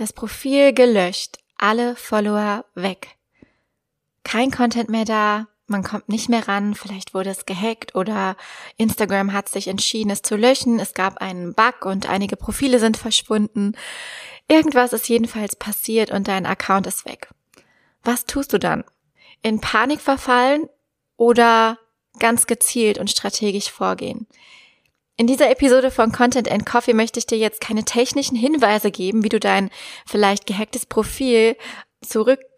das Profil gelöscht, alle Follower weg. Kein Content mehr da, man kommt nicht mehr ran, vielleicht wurde es gehackt oder Instagram hat sich entschieden, es zu löschen, es gab einen Bug und einige Profile sind verschwunden. Irgendwas ist jedenfalls passiert und dein Account ist weg. Was tust du dann? In Panik verfallen oder ganz gezielt und strategisch vorgehen? In dieser Episode von Content and Coffee möchte ich dir jetzt keine technischen Hinweise geben, wie du dein vielleicht gehacktes Profil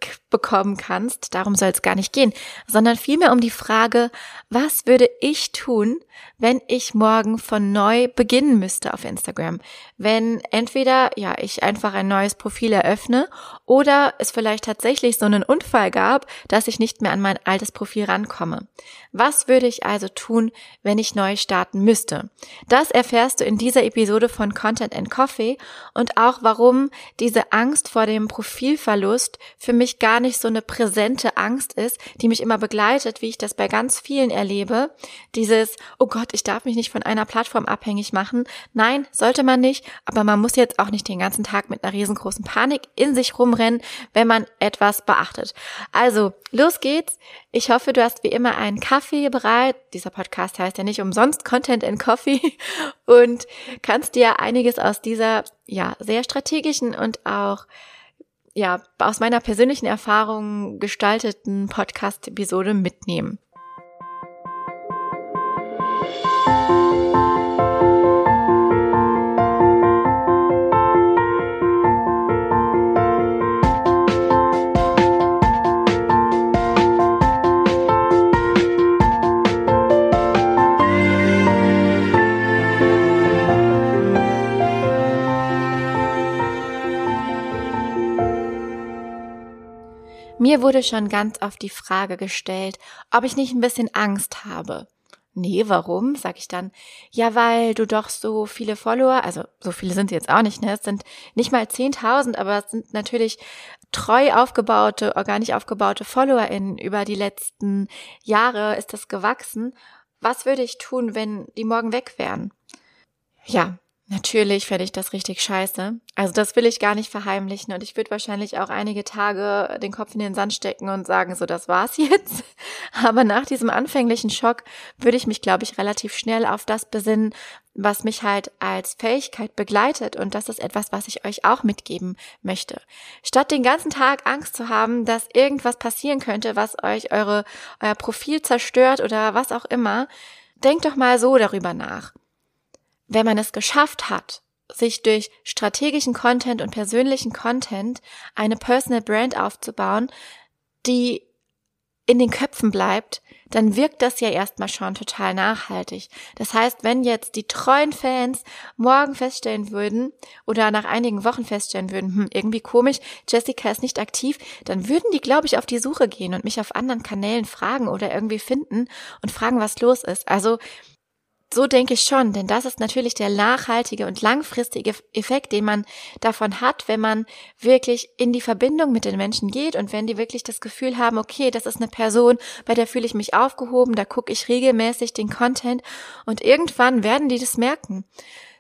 zurückbekommen kannst, darum soll es gar nicht gehen, sondern vielmehr um die Frage, was würde ich tun, wenn ich morgen von neu beginnen müsste auf Instagram? Wenn entweder, ja, ich einfach ein neues Profil eröffne oder es vielleicht tatsächlich so einen Unfall gab, dass ich nicht mehr an mein altes Profil rankomme. Was würde ich also tun, wenn ich neu starten müsste? Das erfährst du in dieser Episode von Content and Coffee und auch warum diese Angst vor dem Profilverlust für mich gar nicht so eine präsente Angst ist, die mich immer begleitet, wie ich das bei ganz vielen erlebe. Dieses, oh Gott, ich darf mich nicht von einer Plattform abhängig machen. Nein, sollte man nicht, aber man muss jetzt auch nicht den ganzen Tag mit einer riesengroßen Panik in sich rumrennen, wenn man etwas beachtet. Also, los geht's. Ich hoffe, du hast wie immer einen Kaffee bereit. Dieser Podcast heißt ja nicht umsonst Content and Coffee und kannst dir einiges aus dieser, ja, sehr strategischen und auch ja, aus meiner persönlichen Erfahrung gestalteten Podcast-Episode mitnehmen. Mir wurde schon ganz oft die Frage gestellt, ob ich nicht ein bisschen Angst habe. Nee, warum? Sag ich dann. Ja, weil du doch so viele Follower, also so viele sind jetzt auch nicht, ne? Es sind nicht mal 10.000, aber es sind natürlich treu aufgebaute, organisch aufgebaute FollowerInnen über die letzten Jahre ist das gewachsen. Was würde ich tun, wenn die morgen weg wären? Ja, Natürlich fände ich das richtig scheiße. Also das will ich gar nicht verheimlichen und ich würde wahrscheinlich auch einige Tage den Kopf in den Sand stecken und sagen, so das war's jetzt. Aber nach diesem anfänglichen Schock würde ich mich, glaube ich, relativ schnell auf das besinnen, was mich halt als Fähigkeit begleitet und das ist etwas, was ich euch auch mitgeben möchte. Statt den ganzen Tag Angst zu haben, dass irgendwas passieren könnte, was euch eure, euer Profil zerstört oder was auch immer, denkt doch mal so darüber nach wenn man es geschafft hat, sich durch strategischen Content und persönlichen Content eine Personal Brand aufzubauen, die in den Köpfen bleibt, dann wirkt das ja erstmal schon total nachhaltig. Das heißt, wenn jetzt die treuen Fans morgen feststellen würden oder nach einigen Wochen feststellen würden, hm, irgendwie komisch, Jessica ist nicht aktiv, dann würden die, glaube ich, auf die Suche gehen und mich auf anderen Kanälen fragen oder irgendwie finden und fragen, was los ist. Also so denke ich schon, denn das ist natürlich der nachhaltige und langfristige Effekt, den man davon hat, wenn man wirklich in die Verbindung mit den Menschen geht und wenn die wirklich das Gefühl haben, okay, das ist eine Person, bei der fühle ich mich aufgehoben, da gucke ich regelmäßig den Content und irgendwann werden die das merken.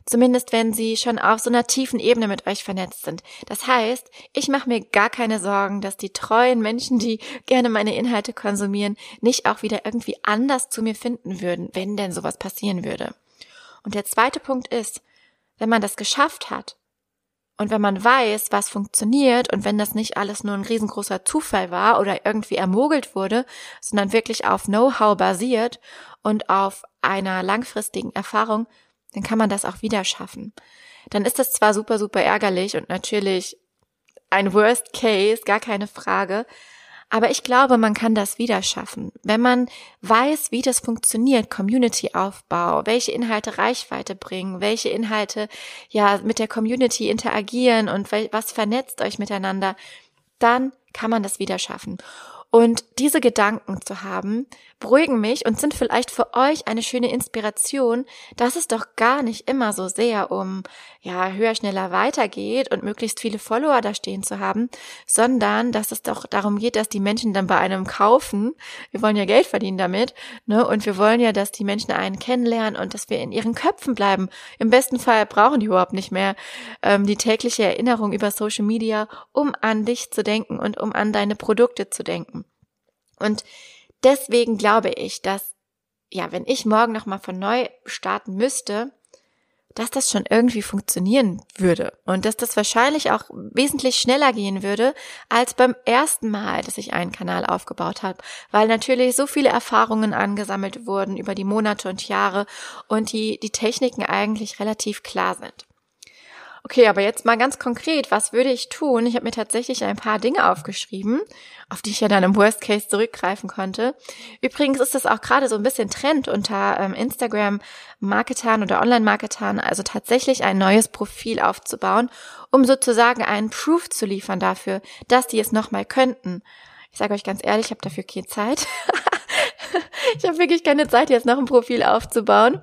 Zumindest wenn sie schon auf so einer tiefen Ebene mit euch vernetzt sind. Das heißt, ich mache mir gar keine Sorgen, dass die treuen Menschen, die gerne meine Inhalte konsumieren, nicht auch wieder irgendwie anders zu mir finden würden, wenn denn sowas passieren würde. Und der zweite Punkt ist, wenn man das geschafft hat und wenn man weiß, was funktioniert und wenn das nicht alles nur ein riesengroßer Zufall war oder irgendwie ermogelt wurde, sondern wirklich auf Know-how basiert und auf einer langfristigen Erfahrung, dann kann man das auch wieder schaffen. Dann ist das zwar super, super ärgerlich und natürlich ein Worst Case, gar keine Frage, aber ich glaube, man kann das wieder schaffen, wenn man weiß, wie das funktioniert, Community-Aufbau, welche Inhalte Reichweite bringen, welche Inhalte ja mit der Community interagieren und was vernetzt euch miteinander, dann kann man das wieder schaffen. Und diese Gedanken zu haben, beruhigen mich und sind vielleicht für euch eine schöne Inspiration, dass es doch gar nicht immer so sehr um, ja, höher, schneller weitergeht und möglichst viele Follower da stehen zu haben, sondern dass es doch darum geht, dass die Menschen dann bei einem kaufen. Wir wollen ja Geld verdienen damit, ne? Und wir wollen ja, dass die Menschen einen kennenlernen und dass wir in ihren Köpfen bleiben. Im besten Fall brauchen die überhaupt nicht mehr ähm, die tägliche Erinnerung über Social Media, um an dich zu denken und um an deine Produkte zu denken. Und deswegen glaube ich, dass, ja, wenn ich morgen nochmal von neu starten müsste, dass das schon irgendwie funktionieren würde und dass das wahrscheinlich auch wesentlich schneller gehen würde als beim ersten Mal, dass ich einen Kanal aufgebaut habe, weil natürlich so viele Erfahrungen angesammelt wurden über die Monate und Jahre und die, die Techniken eigentlich relativ klar sind. Okay, aber jetzt mal ganz konkret, was würde ich tun? Ich habe mir tatsächlich ein paar Dinge aufgeschrieben, auf die ich ja dann im Worst Case zurückgreifen konnte. Übrigens ist das auch gerade so ein bisschen Trend unter ähm, Instagram-Marketern oder Online-Marketern, also tatsächlich ein neues Profil aufzubauen, um sozusagen einen Proof zu liefern dafür, dass die es nochmal könnten. Ich sage euch ganz ehrlich, ich habe dafür keine Zeit. ich habe wirklich keine Zeit, jetzt noch ein Profil aufzubauen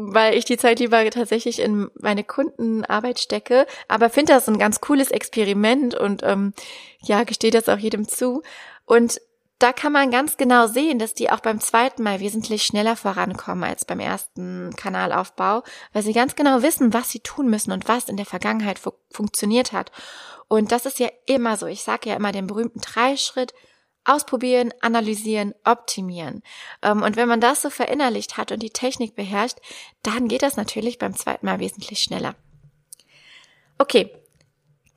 weil ich die Zeit lieber tatsächlich in meine Kundenarbeit stecke. Aber finde das ein ganz cooles Experiment und ähm, ja, gestehe das auch jedem zu. Und da kann man ganz genau sehen, dass die auch beim zweiten Mal wesentlich schneller vorankommen als beim ersten Kanalaufbau, weil sie ganz genau wissen, was sie tun müssen und was in der Vergangenheit fu funktioniert hat. Und das ist ja immer so. Ich sage ja immer den berühmten Dreischritt Ausprobieren, analysieren, optimieren. Ähm, und wenn man das so verinnerlicht hat und die Technik beherrscht, dann geht das natürlich beim zweiten Mal wesentlich schneller. Okay,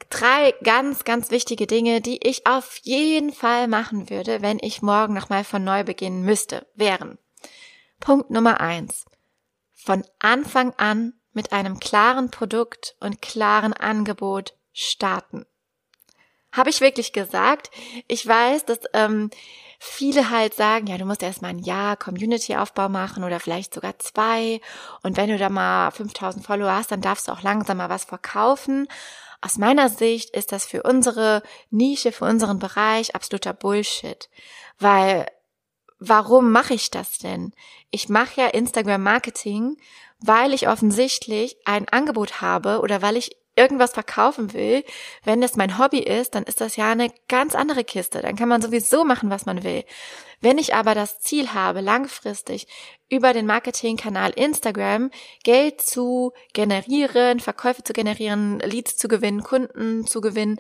drei ganz, ganz wichtige Dinge, die ich auf jeden Fall machen würde, wenn ich morgen nochmal von neu beginnen müsste, wären. Punkt Nummer eins. Von Anfang an mit einem klaren Produkt und klaren Angebot starten. Habe ich wirklich gesagt. Ich weiß, dass ähm, viele halt sagen, ja, du musst erstmal ein Jahr Community-Aufbau machen oder vielleicht sogar zwei. Und wenn du da mal 5000 Follower hast, dann darfst du auch langsam mal was verkaufen. Aus meiner Sicht ist das für unsere Nische, für unseren Bereich absoluter Bullshit. Weil, warum mache ich das denn? Ich mache ja Instagram Marketing, weil ich offensichtlich ein Angebot habe oder weil ich irgendwas verkaufen will, wenn das mein Hobby ist, dann ist das ja eine ganz andere Kiste. Dann kann man sowieso machen, was man will. Wenn ich aber das Ziel habe, langfristig über den Marketingkanal Instagram Geld zu generieren, Verkäufe zu generieren, Leads zu gewinnen, Kunden zu gewinnen,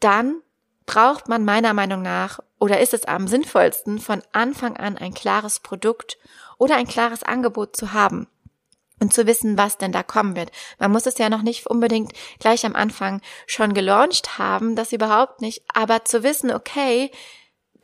dann braucht man meiner Meinung nach oder ist es am sinnvollsten, von Anfang an ein klares Produkt oder ein klares Angebot zu haben und zu wissen, was denn da kommen wird. Man muss es ja noch nicht unbedingt gleich am Anfang schon gelauncht haben, das überhaupt nicht, aber zu wissen, okay,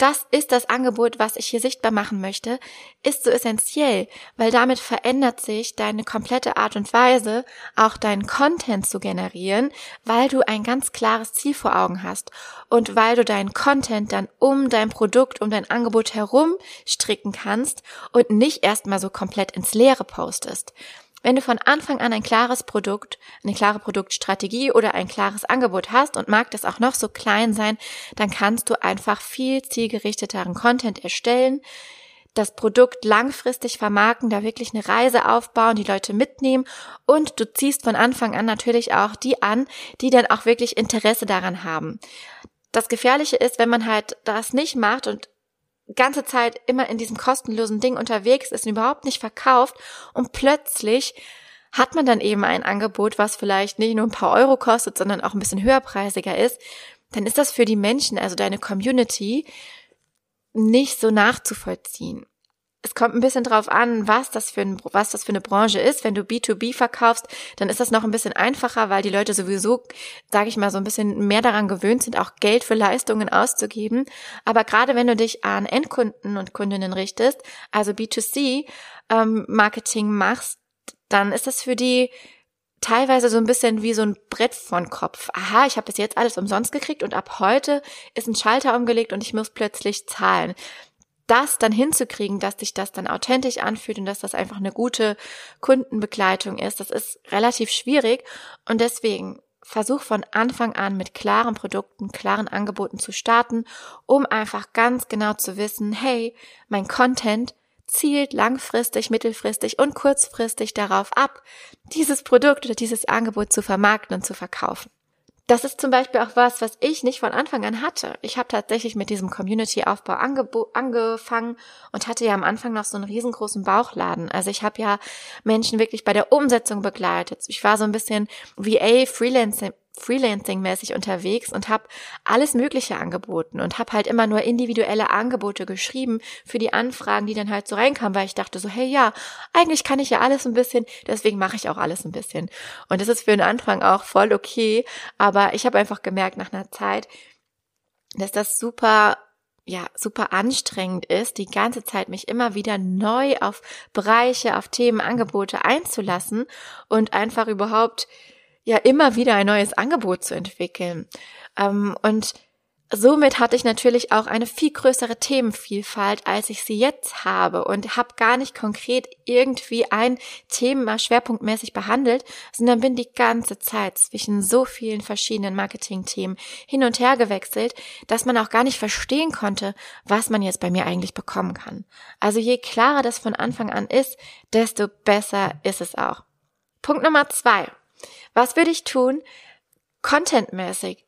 das ist das Angebot, was ich hier sichtbar machen möchte, ist so essentiell, weil damit verändert sich deine komplette Art und Weise, auch deinen Content zu generieren, weil du ein ganz klares Ziel vor Augen hast und weil du deinen Content dann um dein Produkt, um dein Angebot herum stricken kannst und nicht erstmal so komplett ins Leere postest. Wenn du von Anfang an ein klares Produkt, eine klare Produktstrategie oder ein klares Angebot hast und mag das auch noch so klein sein, dann kannst du einfach viel zielgerichteteren Content erstellen, das Produkt langfristig vermarkten, da wirklich eine Reise aufbauen, die Leute mitnehmen und du ziehst von Anfang an natürlich auch die an, die dann auch wirklich Interesse daran haben. Das Gefährliche ist, wenn man halt das nicht macht und ganze Zeit immer in diesem kostenlosen Ding unterwegs ist und überhaupt nicht verkauft. Und plötzlich hat man dann eben ein Angebot, was vielleicht nicht nur ein paar Euro kostet, sondern auch ein bisschen höherpreisiger ist, dann ist das für die Menschen, also deine Community, nicht so nachzuvollziehen es kommt ein bisschen drauf an, was das für ein, was das für eine Branche ist. Wenn du B2B verkaufst, dann ist das noch ein bisschen einfacher, weil die Leute sowieso, sage ich mal, so ein bisschen mehr daran gewöhnt sind, auch Geld für Leistungen auszugeben. Aber gerade wenn du dich an Endkunden und Kundinnen richtest, also B2C ähm, Marketing machst, dann ist das für die teilweise so ein bisschen wie so ein Brett von Kopf. Aha, ich habe bis jetzt alles umsonst gekriegt und ab heute ist ein Schalter umgelegt und ich muss plötzlich zahlen das dann hinzukriegen, dass sich das dann authentisch anfühlt und dass das einfach eine gute Kundenbegleitung ist, das ist relativ schwierig. Und deswegen versuch von Anfang an mit klaren Produkten, klaren Angeboten zu starten, um einfach ganz genau zu wissen, hey, mein Content zielt langfristig, mittelfristig und kurzfristig darauf ab, dieses Produkt oder dieses Angebot zu vermarkten und zu verkaufen. Das ist zum Beispiel auch was, was ich nicht von Anfang an hatte. Ich habe tatsächlich mit diesem Community-Aufbau angefangen und hatte ja am Anfang noch so einen riesengroßen Bauchladen. Also ich habe ja Menschen wirklich bei der Umsetzung begleitet. Ich war so ein bisschen VA, Freelancing, Freelancing-mäßig unterwegs und habe alles Mögliche angeboten und habe halt immer nur individuelle Angebote geschrieben für die Anfragen, die dann halt so reinkamen, weil ich dachte so, hey ja, eigentlich kann ich ja alles ein bisschen, deswegen mache ich auch alles ein bisschen. Und das ist für den Anfang auch voll okay, aber ich habe einfach gemerkt nach einer Zeit, dass das super ja, super anstrengend ist, die ganze Zeit mich immer wieder neu auf Bereiche, auf Themen, Angebote einzulassen und einfach überhaupt ja immer wieder ein neues Angebot zu entwickeln. Ähm, und somit hatte ich natürlich auch eine viel größere Themenvielfalt, als ich sie jetzt habe und habe gar nicht konkret irgendwie ein Thema schwerpunktmäßig behandelt, sondern bin die ganze Zeit zwischen so vielen verschiedenen Marketingthemen hin und her gewechselt, dass man auch gar nicht verstehen konnte, was man jetzt bei mir eigentlich bekommen kann. Also je klarer das von Anfang an ist, desto besser ist es auch. Punkt Nummer zwei. Was würde ich tun? Contentmäßig.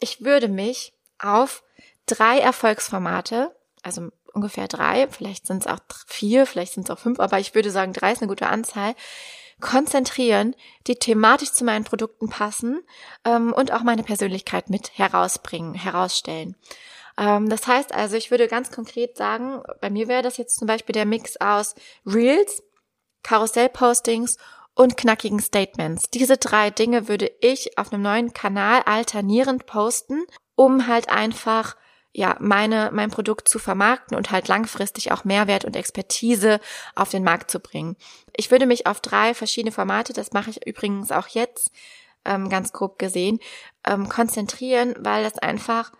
Ich würde mich auf drei Erfolgsformate, also ungefähr drei, vielleicht sind es auch vier, vielleicht sind es auch fünf, aber ich würde sagen, drei ist eine gute Anzahl, konzentrieren, die thematisch zu meinen Produkten passen ähm, und auch meine Persönlichkeit mit herausbringen, herausstellen. Ähm, das heißt also, ich würde ganz konkret sagen, bei mir wäre das jetzt zum Beispiel der Mix aus Reels, Karussellpostings und knackigen Statements. Diese drei Dinge würde ich auf einem neuen Kanal alternierend posten, um halt einfach ja, meine, mein Produkt zu vermarkten und halt langfristig auch Mehrwert und Expertise auf den Markt zu bringen. Ich würde mich auf drei verschiedene Formate, das mache ich übrigens auch jetzt, ähm, ganz grob gesehen, ähm, konzentrieren, weil das einfach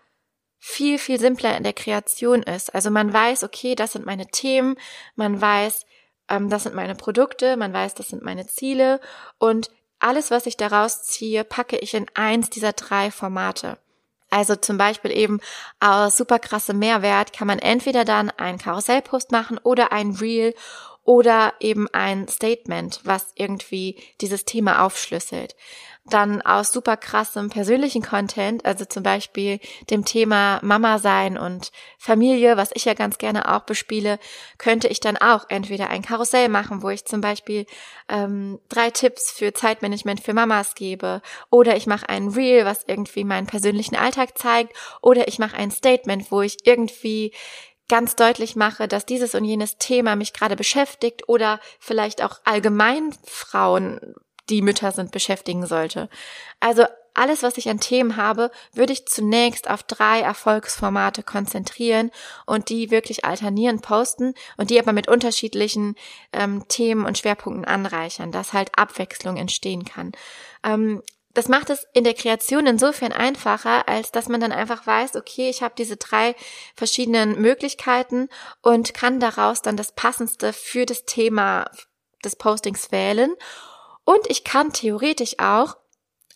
viel, viel simpler in der Kreation ist. Also man weiß, okay, das sind meine Themen, man weiß, ähm, das sind meine Produkte, man weiß, das sind meine Ziele und alles, was ich daraus ziehe, packe ich in eins dieser drei Formate. Also zum Beispiel eben aus super krasse Mehrwert kann man entweder dann einen Karussellpost machen oder ein Reel oder eben ein Statement, was irgendwie dieses Thema aufschlüsselt dann aus super krassem persönlichen Content, also zum Beispiel dem Thema Mama sein und Familie, was ich ja ganz gerne auch bespiele, könnte ich dann auch entweder ein Karussell machen, wo ich zum Beispiel ähm, drei Tipps für Zeitmanagement für Mamas gebe, oder ich mache ein Reel, was irgendwie meinen persönlichen Alltag zeigt, oder ich mache ein Statement, wo ich irgendwie ganz deutlich mache, dass dieses und jenes Thema mich gerade beschäftigt. Oder vielleicht auch allgemein Frauen die Mütter sind, beschäftigen sollte. Also alles, was ich an Themen habe, würde ich zunächst auf drei Erfolgsformate konzentrieren und die wirklich alternierend posten und die aber mit unterschiedlichen ähm, Themen und Schwerpunkten anreichern, dass halt Abwechslung entstehen kann. Ähm, das macht es in der Kreation insofern einfacher, als dass man dann einfach weiß, okay, ich habe diese drei verschiedenen Möglichkeiten und kann daraus dann das Passendste für das Thema des Postings wählen und ich kann theoretisch auch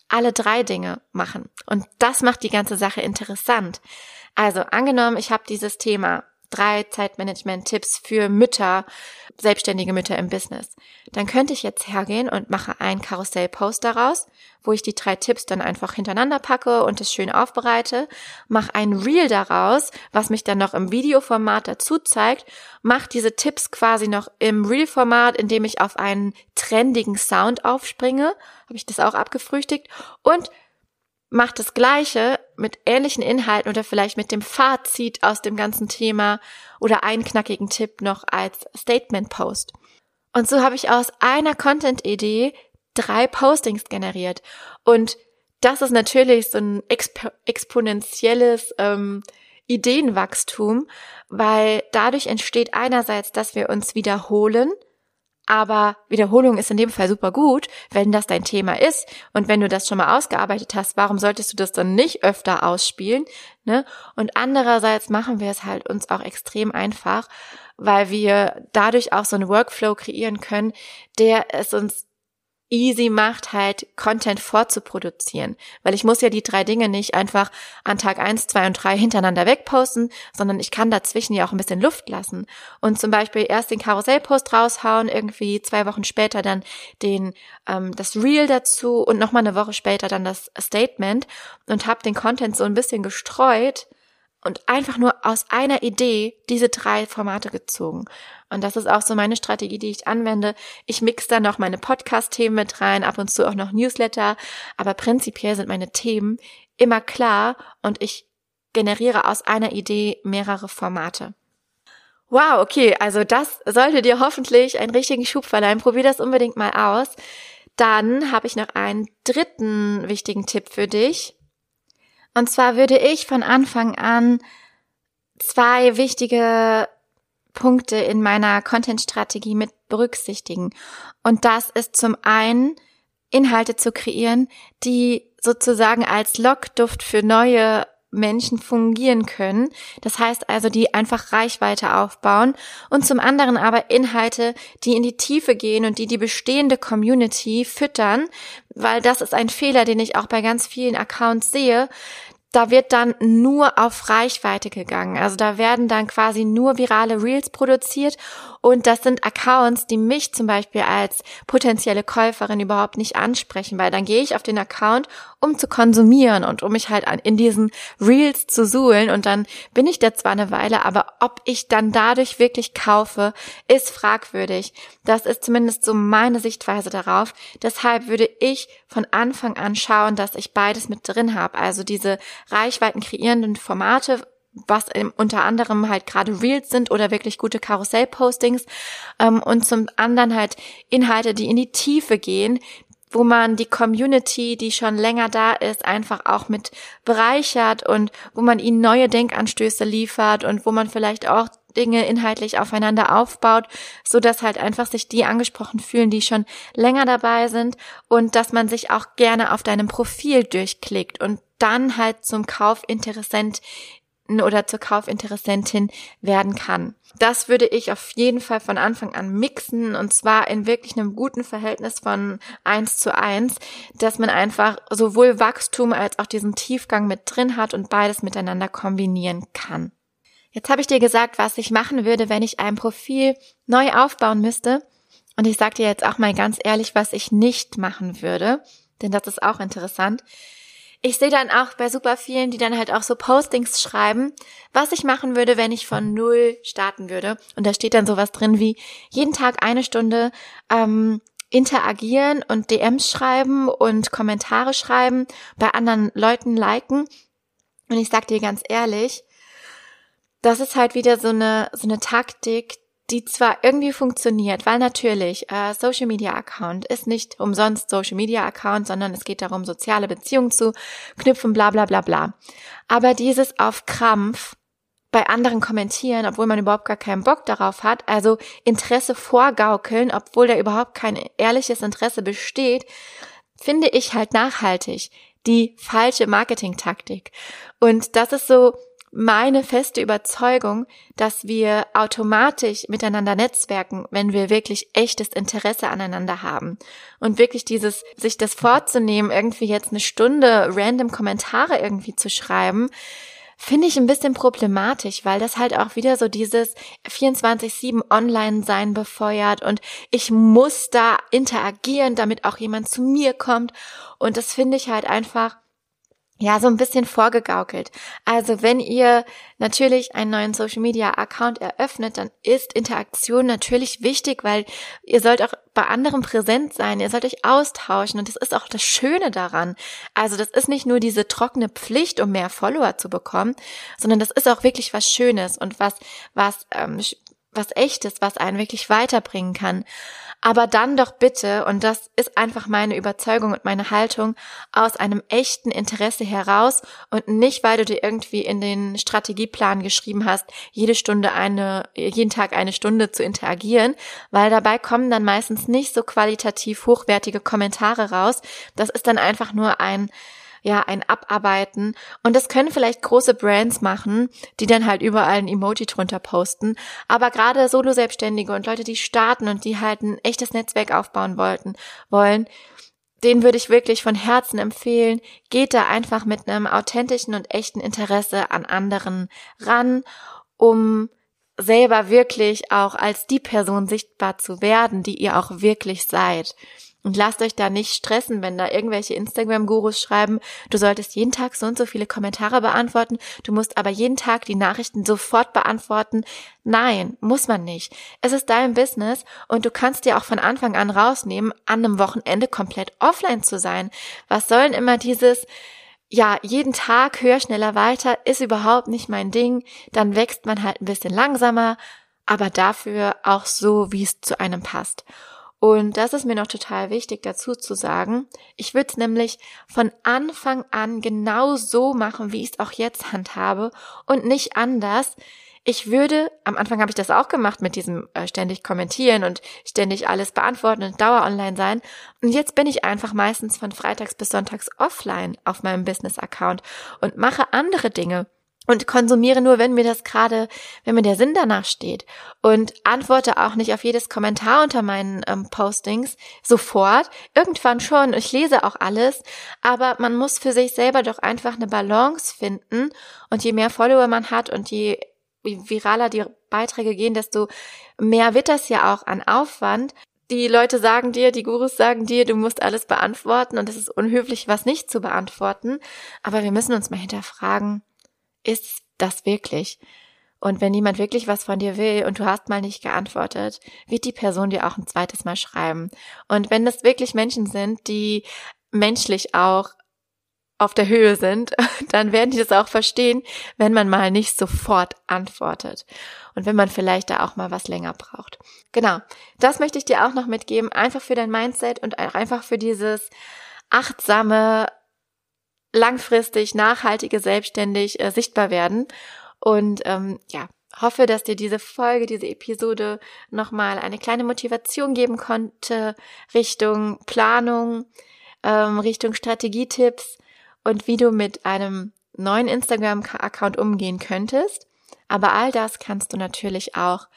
alle drei Dinge machen. Und das macht die ganze Sache interessant. Also angenommen, ich habe dieses Thema drei Zeitmanagement-Tipps für Mütter, selbstständige Mütter im Business. Dann könnte ich jetzt hergehen und mache einen Karussell-Post daraus, wo ich die drei Tipps dann einfach hintereinander packe und es schön aufbereite, mache ein Reel daraus, was mich dann noch im Videoformat dazu zeigt, mache diese Tipps quasi noch im Reel-Format, indem ich auf einen trendigen Sound aufspringe, habe ich das auch abgefrühstückt und macht das Gleiche mit ähnlichen Inhalten oder vielleicht mit dem Fazit aus dem ganzen Thema oder einen knackigen Tipp noch als Statement Post. Und so habe ich aus einer Content-Idee drei Postings generiert. Und das ist natürlich so ein exp exponentielles ähm, Ideenwachstum, weil dadurch entsteht einerseits, dass wir uns wiederholen, aber Wiederholung ist in dem Fall super gut, wenn das dein Thema ist und wenn du das schon mal ausgearbeitet hast, warum solltest du das dann nicht öfter ausspielen? Ne? Und andererseits machen wir es halt uns auch extrem einfach, weil wir dadurch auch so einen Workflow kreieren können, der es uns easy macht, halt Content vorzuproduzieren. Weil ich muss ja die drei Dinge nicht einfach an Tag eins, zwei und drei hintereinander wegposten, sondern ich kann dazwischen ja auch ein bisschen Luft lassen. Und zum Beispiel erst den Karussellpost raushauen, irgendwie zwei Wochen später dann den ähm, das Reel dazu und nochmal eine Woche später dann das Statement und habe den Content so ein bisschen gestreut und einfach nur aus einer Idee diese drei Formate gezogen. Und das ist auch so meine Strategie, die ich anwende. Ich mix da noch meine Podcast-Themen mit rein, ab und zu auch noch Newsletter, aber prinzipiell sind meine Themen immer klar und ich generiere aus einer Idee mehrere Formate. Wow, okay, also das sollte dir hoffentlich einen richtigen Schub verleihen. Probier das unbedingt mal aus. Dann habe ich noch einen dritten wichtigen Tipp für dich. Und zwar würde ich von Anfang an zwei wichtige Punkte in meiner Content-Strategie mit berücksichtigen. Und das ist zum einen, Inhalte zu kreieren, die sozusagen als Lockduft für neue Menschen fungieren können. Das heißt also, die einfach Reichweite aufbauen und zum anderen aber Inhalte, die in die Tiefe gehen und die die bestehende Community füttern, weil das ist ein Fehler, den ich auch bei ganz vielen Accounts sehe, da wird dann nur auf Reichweite gegangen. Also da werden dann quasi nur virale Reels produziert und das sind Accounts, die mich zum Beispiel als potenzielle Käuferin überhaupt nicht ansprechen, weil dann gehe ich auf den Account, um zu konsumieren und um mich halt in diesen Reels zu suhlen und dann bin ich da zwar eine Weile, aber ob ich dann dadurch wirklich kaufe, ist fragwürdig. Das ist zumindest so meine Sichtweise darauf. Deshalb würde ich von Anfang an schauen, dass ich beides mit drin habe. Also diese Reichweiten kreierenden Formate was unter anderem halt gerade Reels sind oder wirklich gute Karussell-Postings ähm, und zum anderen halt Inhalte, die in die Tiefe gehen, wo man die Community, die schon länger da ist, einfach auch mit bereichert und wo man ihnen neue Denkanstöße liefert und wo man vielleicht auch Dinge inhaltlich aufeinander aufbaut, so dass halt einfach sich die angesprochen fühlen, die schon länger dabei sind und dass man sich auch gerne auf deinem Profil durchklickt und dann halt zum Kaufinteressent oder zur Kaufinteressentin werden kann. Das würde ich auf jeden Fall von Anfang an mixen und zwar in wirklich einem guten Verhältnis von eins zu eins, dass man einfach sowohl Wachstum als auch diesen Tiefgang mit drin hat und beides miteinander kombinieren kann. Jetzt habe ich dir gesagt, was ich machen würde, wenn ich ein Profil neu aufbauen müsste. Und ich sage dir jetzt auch mal ganz ehrlich, was ich nicht machen würde, denn das ist auch interessant ich sehe dann auch bei super vielen, die dann halt auch so Postings schreiben, was ich machen würde, wenn ich von null starten würde. Und da steht dann sowas drin wie jeden Tag eine Stunde ähm, interagieren und DMs schreiben und Kommentare schreiben, bei anderen Leuten liken. Und ich sag dir ganz ehrlich, das ist halt wieder so eine, so eine Taktik, die zwar irgendwie funktioniert, weil natürlich äh, Social Media Account ist nicht umsonst Social Media Account, sondern es geht darum, soziale Beziehungen zu knüpfen, bla bla bla bla. Aber dieses auf Krampf bei anderen kommentieren, obwohl man überhaupt gar keinen Bock darauf hat, also Interesse vorgaukeln, obwohl da überhaupt kein ehrliches Interesse besteht, finde ich halt nachhaltig die falsche Marketingtaktik. Und das ist so, meine feste Überzeugung, dass wir automatisch miteinander netzwerken, wenn wir wirklich echtes Interesse aneinander haben. Und wirklich dieses, sich das vorzunehmen, irgendwie jetzt eine Stunde random Kommentare irgendwie zu schreiben, finde ich ein bisschen problematisch, weil das halt auch wieder so dieses 24-7 Online-Sein befeuert und ich muss da interagieren, damit auch jemand zu mir kommt. Und das finde ich halt einfach ja, so ein bisschen vorgegaukelt. Also wenn ihr natürlich einen neuen Social Media Account eröffnet, dann ist Interaktion natürlich wichtig, weil ihr sollt auch bei anderen präsent sein, ihr sollt euch austauschen und das ist auch das Schöne daran. Also das ist nicht nur diese trockene Pflicht, um mehr Follower zu bekommen, sondern das ist auch wirklich was Schönes und was, was, ähm, was echtes, was einen wirklich weiterbringen kann aber dann doch bitte, und das ist einfach meine Überzeugung und meine Haltung, aus einem echten Interesse heraus und nicht, weil du dir irgendwie in den Strategieplan geschrieben hast, jede Stunde eine, jeden Tag eine Stunde zu interagieren, weil dabei kommen dann meistens nicht so qualitativ hochwertige Kommentare raus. Das ist dann einfach nur ein ja, ein Abarbeiten. Und das können vielleicht große Brands machen, die dann halt überall ein Emoji drunter posten. Aber gerade Solo-Selbstständige und Leute, die starten und die halt ein echtes Netzwerk aufbauen wollten, wollen, den würde ich wirklich von Herzen empfehlen. Geht da einfach mit einem authentischen und echten Interesse an anderen ran, um selber wirklich auch als die Person sichtbar zu werden, die ihr auch wirklich seid. Und lasst euch da nicht stressen, wenn da irgendwelche Instagram-Gurus schreiben, du solltest jeden Tag so und so viele Kommentare beantworten, du musst aber jeden Tag die Nachrichten sofort beantworten. Nein, muss man nicht. Es ist dein Business und du kannst dir auch von Anfang an rausnehmen, an einem Wochenende komplett offline zu sein. Was sollen immer dieses, ja, jeden Tag höher, schneller, weiter ist überhaupt nicht mein Ding. Dann wächst man halt ein bisschen langsamer, aber dafür auch so, wie es zu einem passt. Und das ist mir noch total wichtig dazu zu sagen. Ich würde es nämlich von Anfang an genau so machen, wie ich es auch jetzt handhabe und nicht anders. Ich würde, am Anfang habe ich das auch gemacht mit diesem äh, ständig kommentieren und ständig alles beantworten und Dauer online sein. Und jetzt bin ich einfach meistens von Freitags bis Sonntags offline auf meinem Business-Account und mache andere Dinge und konsumiere nur, wenn mir das gerade, wenn mir der Sinn danach steht und antworte auch nicht auf jedes Kommentar unter meinen ähm, Postings sofort. Irgendwann schon, ich lese auch alles, aber man muss für sich selber doch einfach eine Balance finden und je mehr Follower man hat und je viraler die Beiträge gehen, desto mehr wird das ja auch an Aufwand. Die Leute sagen dir, die Gurus sagen dir, du musst alles beantworten und es ist unhöflich, was nicht zu beantworten. Aber wir müssen uns mal hinterfragen, ist das wirklich? Und wenn jemand wirklich was von dir will und du hast mal nicht geantwortet, wird die Person dir auch ein zweites Mal schreiben. Und wenn das wirklich Menschen sind, die menschlich auch auf der Höhe sind, dann werden die das auch verstehen, wenn man mal nicht sofort antwortet und wenn man vielleicht da auch mal was länger braucht. Genau, das möchte ich dir auch noch mitgeben, einfach für dein Mindset und einfach für dieses achtsame langfristig, nachhaltige, selbstständig äh, sichtbar werden. Und ähm, ja, hoffe, dass dir diese Folge, diese Episode nochmal eine kleine Motivation geben konnte Richtung Planung, ähm, Richtung Strategietipps und wie du mit einem neuen Instagram-Account umgehen könntest. Aber all das kannst du natürlich auch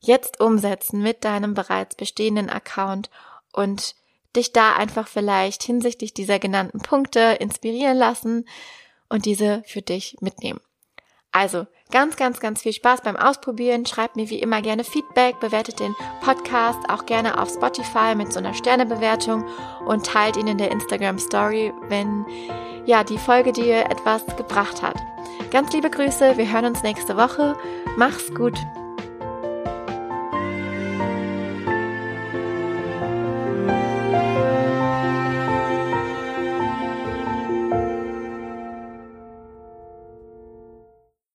jetzt umsetzen mit deinem bereits bestehenden Account und dich da einfach vielleicht hinsichtlich dieser genannten Punkte inspirieren lassen und diese für dich mitnehmen. Also ganz, ganz, ganz viel Spaß beim Ausprobieren. Schreibt mir wie immer gerne Feedback, bewertet den Podcast auch gerne auf Spotify mit so einer Sternebewertung und teilt ihn in der Instagram Story, wenn ja die Folge dir etwas gebracht hat. Ganz liebe Grüße, wir hören uns nächste Woche. Mach's gut.